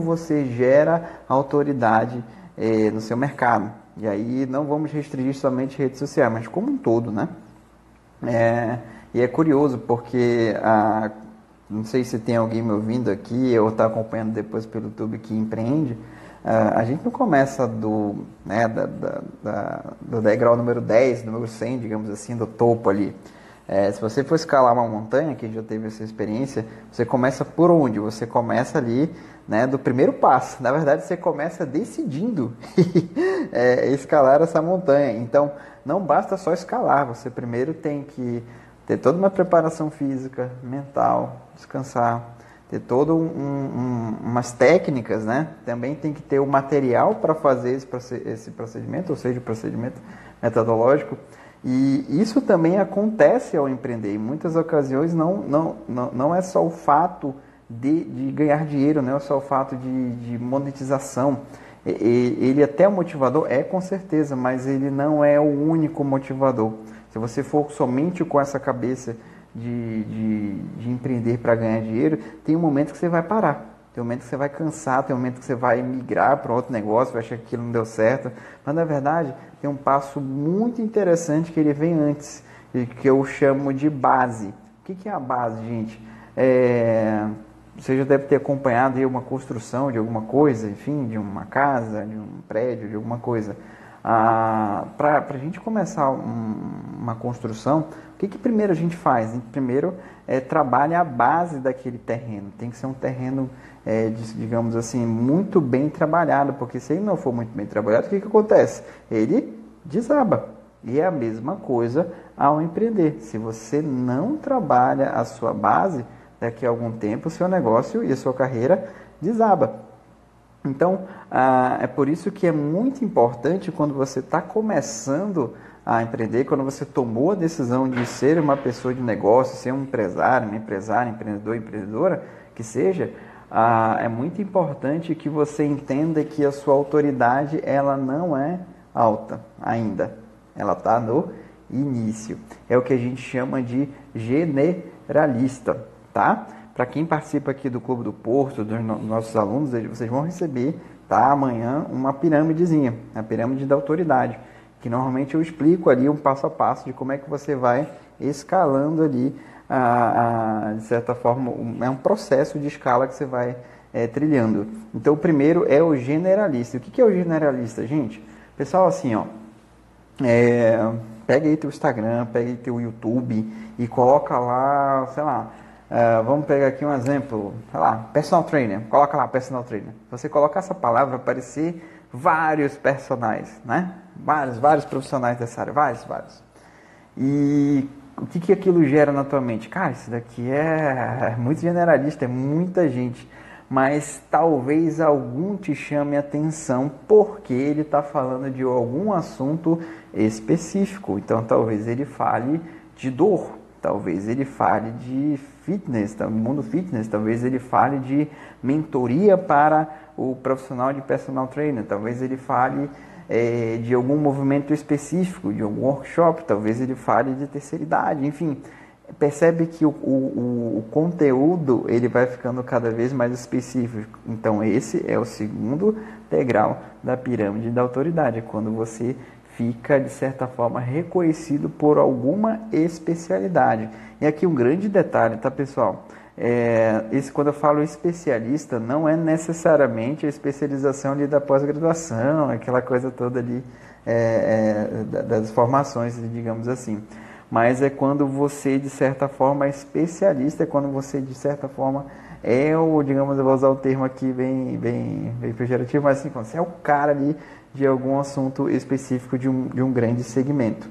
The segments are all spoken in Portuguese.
você gera autoridade é, no seu mercado. E aí não vamos restringir somente redes sociais, mas como um todo, né? É, e é curioso porque a, não sei se tem alguém me ouvindo aqui ou está acompanhando depois pelo YouTube que empreende. Uh, a gente não começa do, né, da, da, da, do degrau número 10, número 100, digamos assim, do topo ali. É, se você for escalar uma montanha, quem já teve essa experiência, você começa por onde? Você começa ali né, do primeiro passo. Na verdade, você começa decidindo é, escalar essa montanha. Então, não basta só escalar, você primeiro tem que ter toda uma preparação física, mental, descansar, ter todas um, um, umas técnicas, né? Também tem que ter o material para fazer esse procedimento, ou seja, o procedimento metodológico. E isso também acontece ao empreender. Em muitas ocasiões não, não, não, não é só o fato de, de ganhar dinheiro, não é só o fato de, de monetização. Ele até é motivador, é com certeza, mas ele não é o único motivador. Se você for somente com essa cabeça de, de, de empreender para ganhar dinheiro, tem um momento que você vai parar. Tem um momento que você vai cansar, tem um momento que você vai migrar para outro negócio, vai achar que aquilo não deu certo. Mas na verdade, tem um passo muito interessante que ele vem antes, e que eu chamo de base. O que é a base, gente? É... Você já deve ter acompanhado aí uma construção de alguma coisa, enfim, de uma casa, de um prédio, de alguma coisa. Ah, Para a gente começar um, uma construção, o que, que primeiro a gente faz? Primeiro é, trabalha a base daquele terreno. Tem que ser um terreno, é, digamos assim, muito bem trabalhado, porque se ele não for muito bem trabalhado, o que, que acontece? Ele desaba. E é a mesma coisa ao empreender. Se você não trabalha a sua base, daqui a algum tempo o seu negócio e a sua carreira desaba. Então, ah, é por isso que é muito importante quando você está começando a empreender, quando você tomou a decisão de ser uma pessoa de negócio, ser um empresário, uma empresária, empreendedor, empreendedora, que seja, ah, é muito importante que você entenda que a sua autoridade ela não é alta ainda, ela está no início. É o que a gente chama de generalista, tá? Para quem participa aqui do Clube do Porto, dos nossos alunos, vocês vão receber tá, amanhã uma pirâmidezinha, a pirâmide da autoridade, que normalmente eu explico ali um passo a passo de como é que você vai escalando ali, a, a de certa forma, um, é um processo de escala que você vai é, trilhando. Então, o primeiro é o generalista. O que, que é o generalista, gente? Pessoal, assim, ó, é, pega aí teu Instagram, pega aí teu YouTube e coloca lá, sei lá, Uh, vamos pegar aqui um exemplo, sei lá, personal trainer. Coloca lá personal trainer. Você coloca essa palavra, aparecer vários personagens, né? Vários, vários profissionais dessa área, vários, vários. E o que, que aquilo gera na tua mente? Cara, isso daqui é, é muito generalista, é muita gente. Mas talvez algum te chame atenção porque ele está falando de algum assunto específico. Então talvez ele fale de dor, talvez ele fale de fitness, no mundo fitness, talvez ele fale de mentoria para o profissional de personal trainer, talvez ele fale é, de algum movimento específico, de algum workshop, talvez ele fale de terceira idade, enfim, percebe que o, o, o conteúdo ele vai ficando cada vez mais específico. Então esse é o segundo degrau da pirâmide da autoridade, quando você fica, de certa forma, reconhecido por alguma especialidade. E aqui um grande detalhe, tá, pessoal? É, esse, quando eu falo especialista, não é necessariamente a especialização ali da pós-graduação, aquela coisa toda ali é, é, das formações, digamos assim. Mas é quando você, de certa forma, é especialista, é quando você, de certa forma, é o, digamos, eu vou usar o termo aqui bem, bem, bem pejorativo, mas assim, você é o cara ali de algum assunto específico de um, de um grande segmento.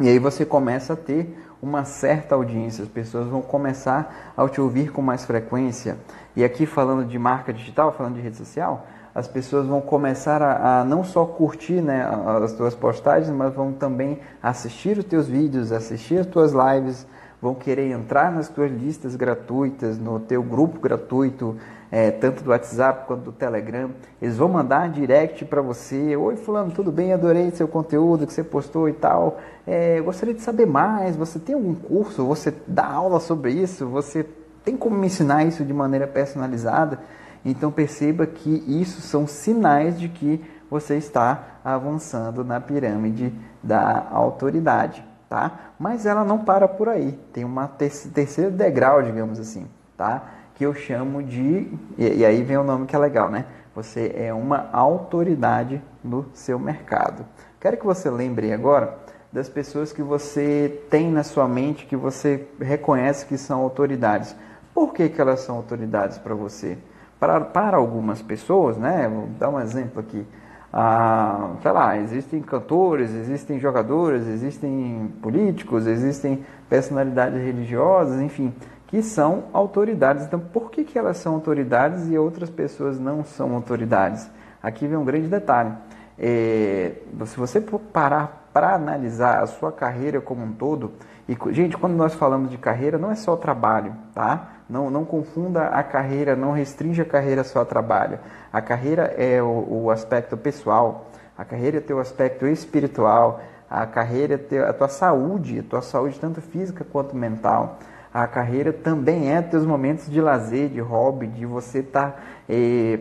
E aí você começa a ter uma certa audiência, as pessoas vão começar a te ouvir com mais frequência. E aqui falando de marca digital, falando de rede social, as pessoas vão começar a, a não só curtir né, as tuas postagens, mas vão também assistir os teus vídeos, assistir as tuas lives, vão querer entrar nas tuas listas gratuitas, no teu grupo gratuito, é, tanto do WhatsApp quanto do Telegram. Eles vão mandar direct para você: Oi, Fulano, tudo bem? Adorei seu conteúdo que você postou e tal. É, gostaria de saber mais. Você tem algum curso? Você dá aula sobre isso? Você tem como me ensinar isso de maneira personalizada? Então perceba que isso são sinais de que você está avançando na pirâmide da autoridade, tá? Mas ela não para por aí. Tem uma terceiro degrau, digamos assim, tá? Que eu chamo de e, e aí vem o nome que é legal, né? Você é uma autoridade no seu mercado. Quero que você lembre agora das pessoas que você tem na sua mente, que você reconhece que são autoridades. Por que, que elas são autoridades para você? Para, para algumas pessoas, né? Vou dar um exemplo aqui. Ah, sei lá, existem cantores, existem jogadores, existem políticos, existem personalidades religiosas, enfim, que são autoridades. Então, por que, que elas são autoridades e outras pessoas não são autoridades? Aqui vem um grande detalhe. É, se você parar para analisar a sua carreira como um todo, e gente, quando nós falamos de carreira, não é só trabalho, tá? Não, não confunda a carreira, não restringe a carreira só a trabalho. A carreira é o, o aspecto pessoal, a carreira é o aspecto espiritual, a carreira é a tua saúde, a tua saúde tanto física quanto mental. A carreira também é teus momentos de lazer, de hobby, de você estar tá, eh,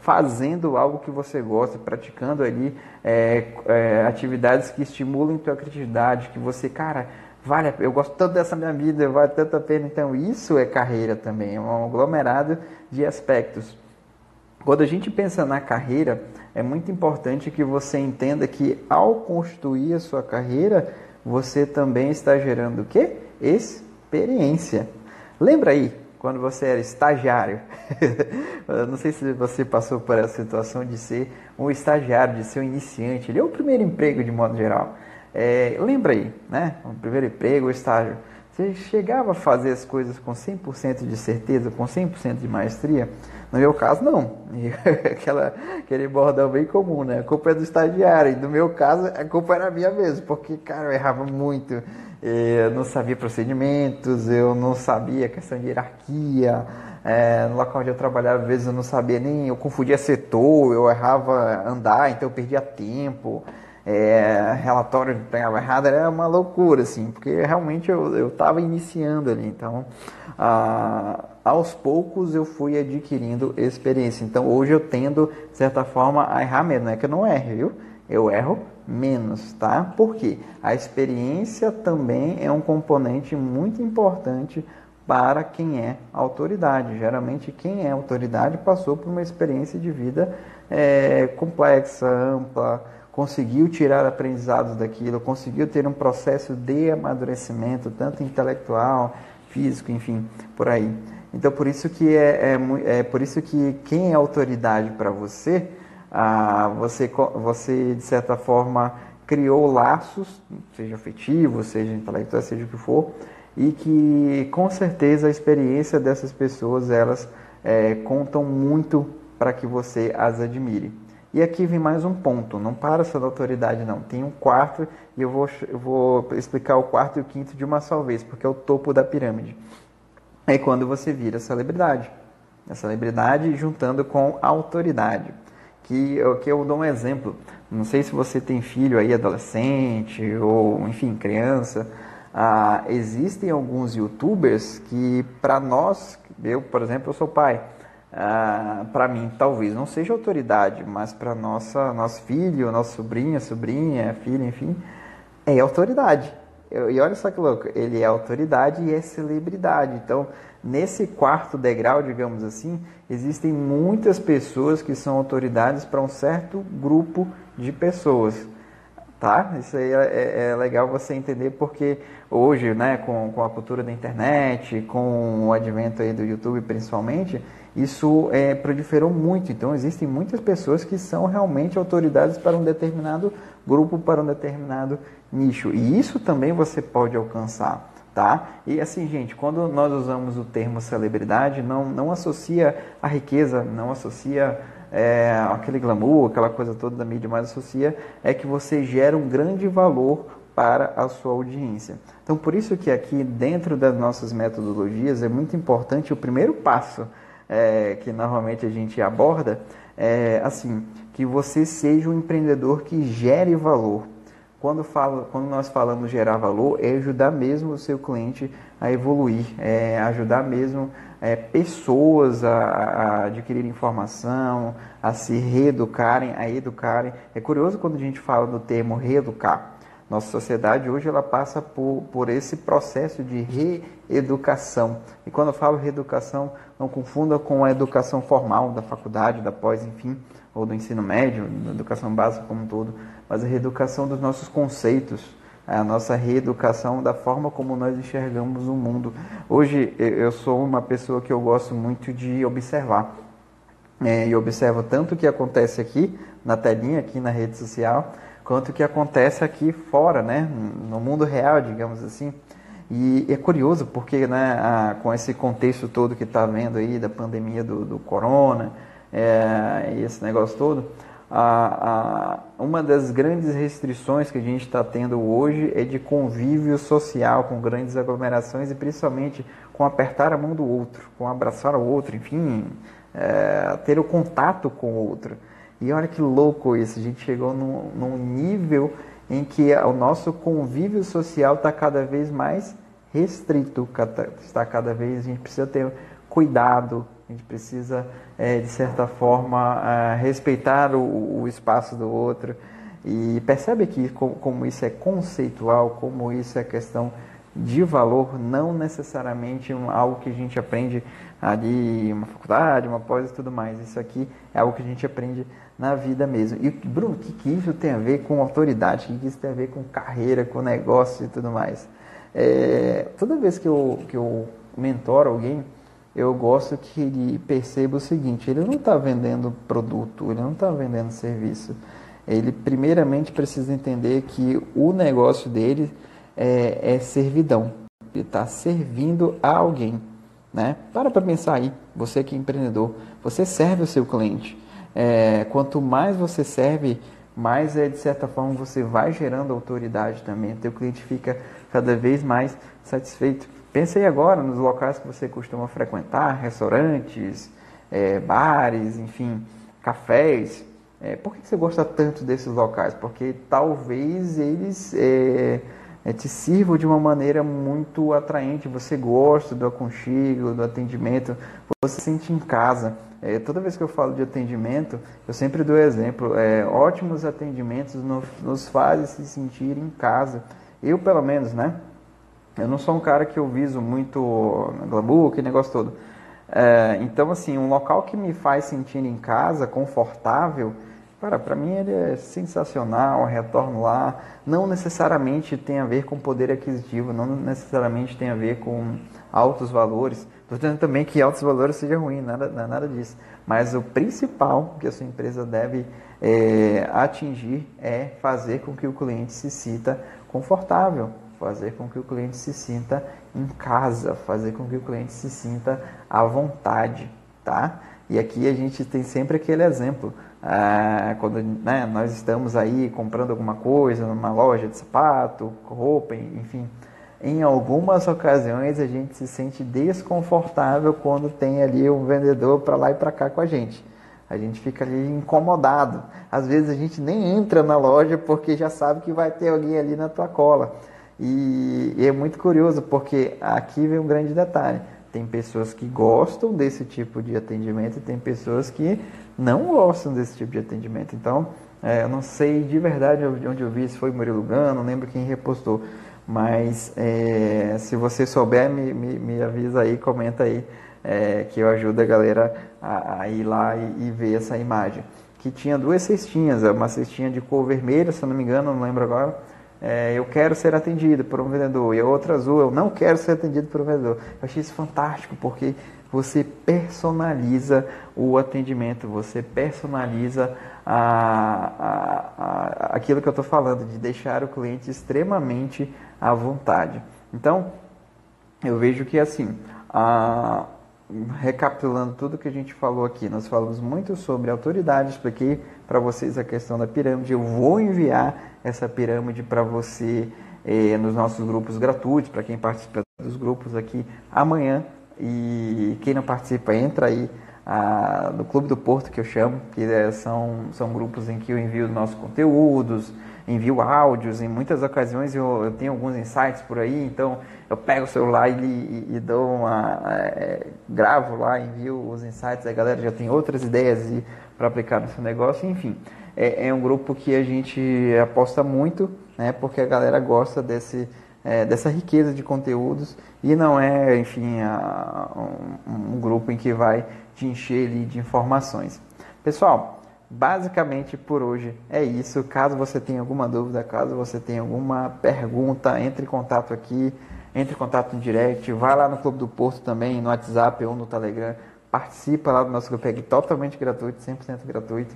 fazendo algo que você gosta, praticando ali é, é, atividades que estimulam tua criatividade, que você, cara, vale, eu gosto tanto dessa minha vida, vale tanto a pena. Então, isso é carreira também, é um aglomerado de aspectos. Quando a gente pensa na carreira, é muito importante que você entenda que ao construir a sua carreira, você também está gerando o quê? Experiência. Lembra aí quando você era estagiário. não sei se você passou por essa situação de ser um estagiário, de ser um iniciante. Ele é o primeiro emprego de modo geral. É, lembra aí, né? O primeiro emprego, o estágio. Você chegava a fazer as coisas com 100% de certeza, com 100% de maestria? No meu caso, não. Aquela, aquele bordão bem comum, né? A culpa é do estagiário. E no meu caso, a culpa era minha mesmo, porque, cara, eu errava muito eu não sabia procedimentos, eu não sabia questão de hierarquia. É, no local onde eu trabalhava, às vezes eu não sabia nem, eu confundia setor, eu errava andar, então eu perdia tempo. É, relatório pegava errado, era uma loucura, assim, porque realmente eu estava iniciando ali. Então, ah, aos poucos eu fui adquirindo experiência. Então, hoje eu tendo, de certa forma, a errar mesmo. Não é que eu não erro, viu? Eu erro menos, tá? Porque a experiência também é um componente muito importante para quem é autoridade. Geralmente, quem é autoridade passou por uma experiência de vida é, complexa, ampla, conseguiu tirar aprendizados daquilo, conseguiu ter um processo de amadurecimento, tanto intelectual, físico, enfim, por aí. Então, por isso que é, é, é por isso que quem é autoridade para você ah, você, você, de certa forma, criou laços, seja afetivo, seja intelectual, seja o que for, e que com certeza a experiência dessas pessoas elas é, contam muito para que você as admire. E aqui vem mais um ponto, não para só da autoridade não, tem um quarto e eu vou, eu vou explicar o quarto e o quinto de uma só vez, porque é o topo da pirâmide. É quando você vira celebridade. A celebridade juntando com a autoridade que, que eu dou um exemplo. Não sei se você tem filho aí, adolescente ou, enfim, criança. Ah, existem alguns youtubers que, para nós, eu, por exemplo, eu sou pai. Ah, para mim, talvez não seja autoridade, mas para nossa nosso filho, nosso sobrinho, sobrinha, filha, enfim, é autoridade. E olha só que louco, ele é autoridade e é celebridade. Então, nesse quarto degrau, digamos assim, existem muitas pessoas que são autoridades para um certo grupo de pessoas. Tá? Isso aí é, é, é, legal você entender porque hoje, né, com, com a cultura da internet, com o advento aí do YouTube principalmente, isso é, proliferou muito. Então, existem muitas pessoas que são realmente autoridades para um determinado grupo, para um determinado nicho. E isso também você pode alcançar. Tá? E assim, gente, quando nós usamos o termo celebridade, não, não associa a riqueza, não associa é, aquele glamour, aquela coisa toda da mídia, mas associa é que você gera um grande valor para a sua audiência. Então, por isso que aqui dentro das nossas metodologias é muito importante o primeiro passo é, que normalmente a gente aborda é assim que você seja um empreendedor que gere valor. quando, falo, quando nós falamos gerar valor, é ajudar mesmo o seu cliente a evoluir, é ajudar mesmo é, pessoas a, a, adquirir informação, a se reeducarem, a educarem. É curioso quando a gente fala do termo reeducar. Nossa sociedade hoje ela passa por, por esse processo de reeducação. E quando eu falo reeducação, não confunda com a educação formal da faculdade, da pós, enfim, ou do ensino médio, da educação básica como um todo, mas a reeducação dos nossos conceitos, a nossa reeducação da forma como nós enxergamos o mundo. Hoje eu sou uma pessoa que eu gosto muito de observar. É, e observo tanto o que acontece aqui na telinha, aqui na rede social, quanto o que acontece aqui fora, né, no mundo real, digamos assim. E é curioso porque, né, a, com esse contexto todo que está vendo aí da pandemia do, do corona, é, esse negócio todo, a, a, uma das grandes restrições que a gente está tendo hoje é de convívio social com grandes aglomerações e principalmente com apertar a mão do outro, com abraçar o outro, enfim, é, ter o contato com o outro. E olha que louco isso, a gente chegou num, num nível em que o nosso convívio social está cada vez mais restrito, está cada vez, a gente precisa ter cuidado, a gente precisa, é, de certa forma, é, respeitar o, o, espaço do outro. E percebe aqui como, como isso é conceitual, como isso é questão de valor, não necessariamente algo que a gente aprende ali, uma faculdade, uma pós e tudo mais. Isso aqui é algo que a gente aprende na vida mesmo. E Bruno, o que, que isso tem a ver com autoridade? O que, que isso tem a ver com carreira, com negócio e tudo mais? É, toda vez que eu, que eu mentoro alguém, eu gosto que ele perceba o seguinte: ele não está vendendo produto, ele não está vendendo serviço. Ele primeiramente precisa entender que o negócio dele é, é servidão. Ele está servindo a alguém. Né? Para para pensar aí, você que é empreendedor, você serve o seu cliente. É, quanto mais você serve, mais é de certa forma você vai gerando autoridade também. O teu cliente fica cada vez mais satisfeito. Pense aí agora nos locais que você costuma frequentar, restaurantes, é, bares, enfim, cafés. É, por que você gosta tanto desses locais? Porque talvez eles é, te sirvam de uma maneira muito atraente. Você gosta do aconchego, do atendimento, você se sente em casa. É, toda vez que eu falo de atendimento, eu sempre dou exemplo. É, ótimos atendimentos nos fazem se sentir em casa. Eu, pelo menos, né? Eu não sou um cara que eu viso muito glamour, que negócio todo. É, então, assim, um local que me faz sentir em casa, confortável, para, mim ele é sensacional, retorno lá. Não necessariamente tem a ver com poder aquisitivo, não necessariamente tem a ver com altos valores. Estou dizendo também que altos valores seja ruim, nada, nada disso. Mas o principal que a sua empresa deve é, atingir é fazer com que o cliente se sinta confortável, fazer com que o cliente se sinta em casa, fazer com que o cliente se sinta à vontade, tá? E aqui a gente tem sempre aquele exemplo, ah, quando né, nós estamos aí comprando alguma coisa numa loja de sapato, roupa, enfim, em algumas ocasiões a gente se sente desconfortável quando tem ali um vendedor para lá e para cá com a gente. A gente fica ali incomodado. Às vezes a gente nem entra na loja porque já sabe que vai ter alguém ali na tua cola. E, e é muito curioso porque aqui vem um grande detalhe. Tem pessoas que gostam desse tipo de atendimento e tem pessoas que não gostam desse tipo de atendimento. Então, é, eu não sei de verdade onde eu vi, se foi Murilo Gano, não lembro quem repostou. Mas é, se você souber, me, me, me, avisa aí, comenta aí, é, que eu ajudo a galera a, a ir lá e, e, ver essa imagem. Que tinha duas cestinhas, uma cestinha de cor vermelha, se eu não me engano, não lembro agora, é, eu quero ser atendido por um vendedor, e a outra azul, eu não quero ser atendido por um vendedor. Eu achei isso fantástico, porque você personaliza o atendimento, você personaliza a, a, a, aquilo que eu estou falando, de deixar o cliente extremamente à vontade. Então, eu vejo que assim, a, recapitulando tudo que a gente falou aqui, nós falamos muito sobre autoridade, expliquei para vocês a questão da pirâmide. Eu vou enviar essa pirâmide para você eh, nos nossos grupos gratuitos, para quem participa dos grupos aqui amanhã. E quem não participa, entra aí a, do Clube do Porto, que eu chamo, que é, são, são grupos em que eu envio nossos conteúdos, envio áudios, em muitas ocasiões eu, eu tenho alguns insights por aí, então eu pego o celular e, e, e dou uma. É, gravo lá, envio os insights, a galera já tem outras ideias para aplicar no seu negócio, enfim. É, é, um grupo que a gente aposta muito, né, porque a galera gosta desse, é, dessa riqueza de conteúdos e não é, enfim, a, um, um, grupo em que vai te encher ali de informações. Pessoal, basicamente por hoje é isso. Caso você tenha alguma dúvida, caso você tenha alguma pergunta, entre em contato aqui entre em contato no direct, vai lá no Clube do Porto também, no WhatsApp ou no Telegram, participa lá do nosso grupo, é totalmente gratuito, 100% gratuito.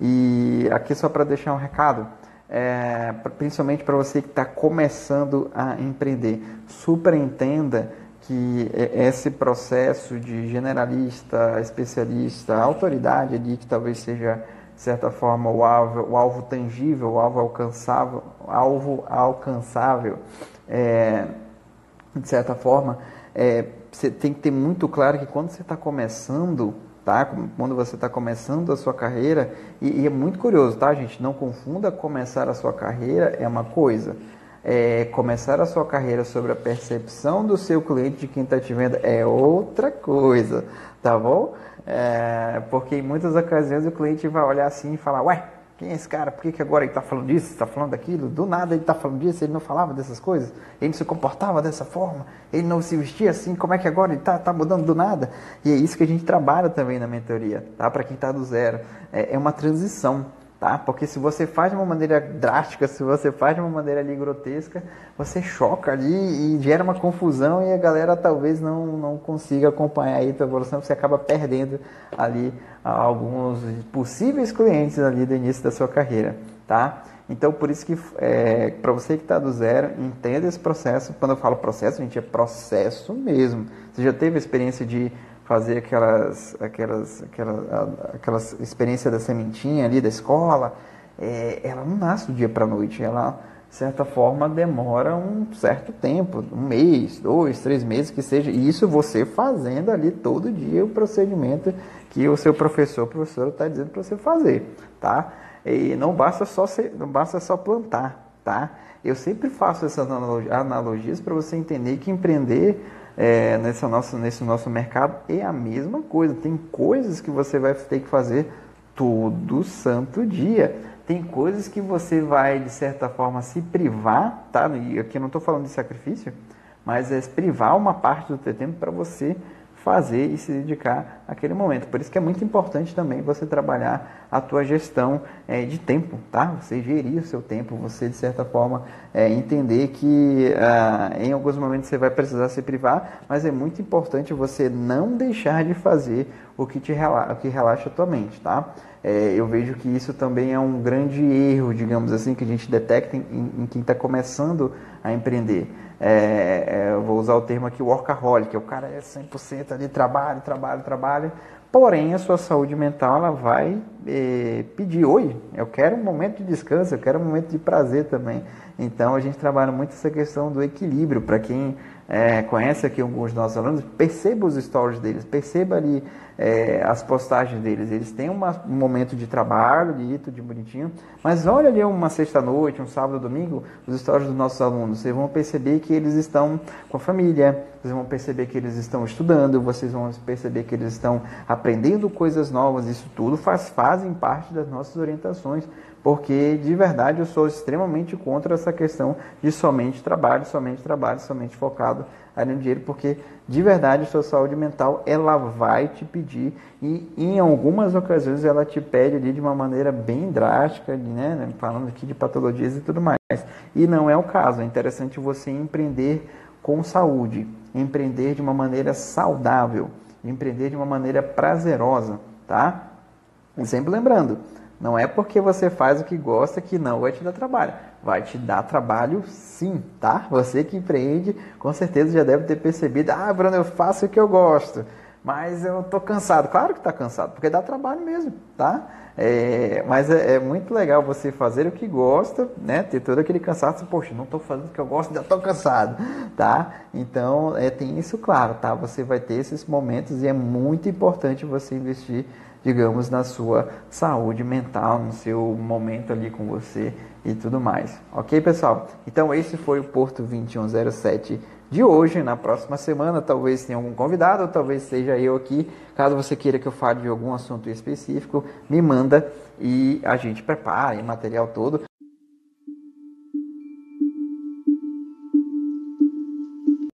E aqui só para deixar um recado, é, principalmente para você que está começando a empreender, super entenda que esse processo de generalista, especialista, autoridade ali, que talvez seja, de certa forma, o alvo, o alvo tangível, o alvo alcançável, alvo alcançável é, de certa forma, é, você tem que ter muito claro que quando você está começando, tá? Quando você está começando a sua carreira, e, e, é muito curioso, tá, gente? Não confunda começar a sua carreira é uma coisa. É, começar a sua carreira sobre a percepção do seu cliente, de quem está te vendo, é outra coisa, tá bom? É, porque em muitas ocasiões o cliente vai olhar assim e falar, ué, quem é esse cara? Por que, que agora ele está falando disso, está falando daquilo? Do nada ele está falando disso, ele não falava dessas coisas, ele não se comportava dessa forma, ele não se vestia assim, como é que agora ele está tá mudando do nada? E é isso que a gente trabalha também na mentoria, tá? Para quem está do zero. É, é uma transição tá? Porque se você faz de uma maneira drástica, se você faz de uma maneira ali grotesca, você choca ali e gera uma confusão e a galera talvez não, não consiga acompanhar aí a tua evolução, você acaba perdendo ali alguns possíveis clientes ali do início da sua carreira, tá? Então, por isso que, é, para você que está do zero, entenda esse processo. Quando eu falo processo, gente, é processo mesmo. Você já teve experiência de fazer aquelas, aquelas, aquelas, aquelas experiência da sementinha ali da escola, é, ela não nasce do dia para a noite, ela, de certa forma, demora um certo tempo, um mês, dois, três meses que seja, e isso você fazendo ali todo dia o procedimento que o seu professor, professor está dizendo para você fazer, tá? E não basta só ser, não basta só plantar, tá? Eu sempre faço essas analogias para você entender que empreender é, nesse, nosso, nesse nosso mercado é a mesma coisa. Tem coisas que você vai ter que fazer todo santo dia. Tem coisas que você vai, de certa forma, se privar, tá? E aqui eu não estou falando de sacrifício, mas é privar uma parte do seu tempo para você fazer e se dedicar àquele momento. Por isso que é muito importante também você trabalhar a tua gestão é, de tempo, tá? Você gerir o seu tempo, você de certa forma é, entender que ah, em alguns momentos você vai precisar se privar, mas é muito importante você não deixar de fazer o que te relaxa, o que relaxa a tua mente, tá? É, eu vejo que isso também é um grande erro, digamos assim, que a gente detecta em, em quem está começando a empreender é, é, eu vou usar o termo aqui, workaholic, o cara é 100% ali, trabalho, trabalho, trabalho, porém a sua saúde mental ela vai pedir, oi, eu quero um momento de descanso, eu quero um momento de prazer também. Então a gente trabalha muito essa questão do equilíbrio, para quem é, conhece aqui alguns dos nossos alunos, perceba os stories deles, perceba ali é, as postagens deles. Eles têm uma, um momento de trabalho, de tudo de bonitinho, mas olha ali uma sexta-noite, um sábado, domingo, os stories dos nossos alunos. Vocês vão perceber que eles estão com a família, vocês vão perceber que eles estão estudando, vocês vão perceber que eles estão aprendendo coisas novas. Isso tudo faz, fazem parte das nossas orientações porque de verdade eu sou extremamente contra essa questão de somente trabalho, somente trabalho, somente focado ali no dinheiro, porque de verdade a sua saúde mental ela vai te pedir e em algumas ocasiões ela te pede ali de uma maneira bem drástica, né, falando aqui de patologias e tudo mais. E não é o caso, é interessante você empreender com saúde, empreender de uma maneira saudável, empreender de uma maneira prazerosa, tá? E sempre lembrando, não é porque você faz o que gosta que não vai te dar trabalho. Vai te dar trabalho sim, tá? Você que empreende, com certeza já deve ter percebido. Ah, Bruno, eu faço o que eu gosto. mas eu tô cansado. Claro que tá cansado, porque dá trabalho mesmo, tá? É, mas é, é, muito legal você fazer o que gosta, né? Ter todo aquele cansaço, poxa, não estou fazendo o que eu gosto, já estou cansado, tá? Então, é, tem isso claro, tá? Você vai ter esses momentos e é muito importante você investir, digamos, na sua saúde mental, no seu momento ali com você e tudo mais. Ok, pessoal? Então, esse foi o Porto 2107 de hoje. Na próxima semana, talvez tenha algum convidado, ou talvez seja eu aqui. Caso você queira que eu fale de algum assunto específico, me manda e a gente prepara o material todo.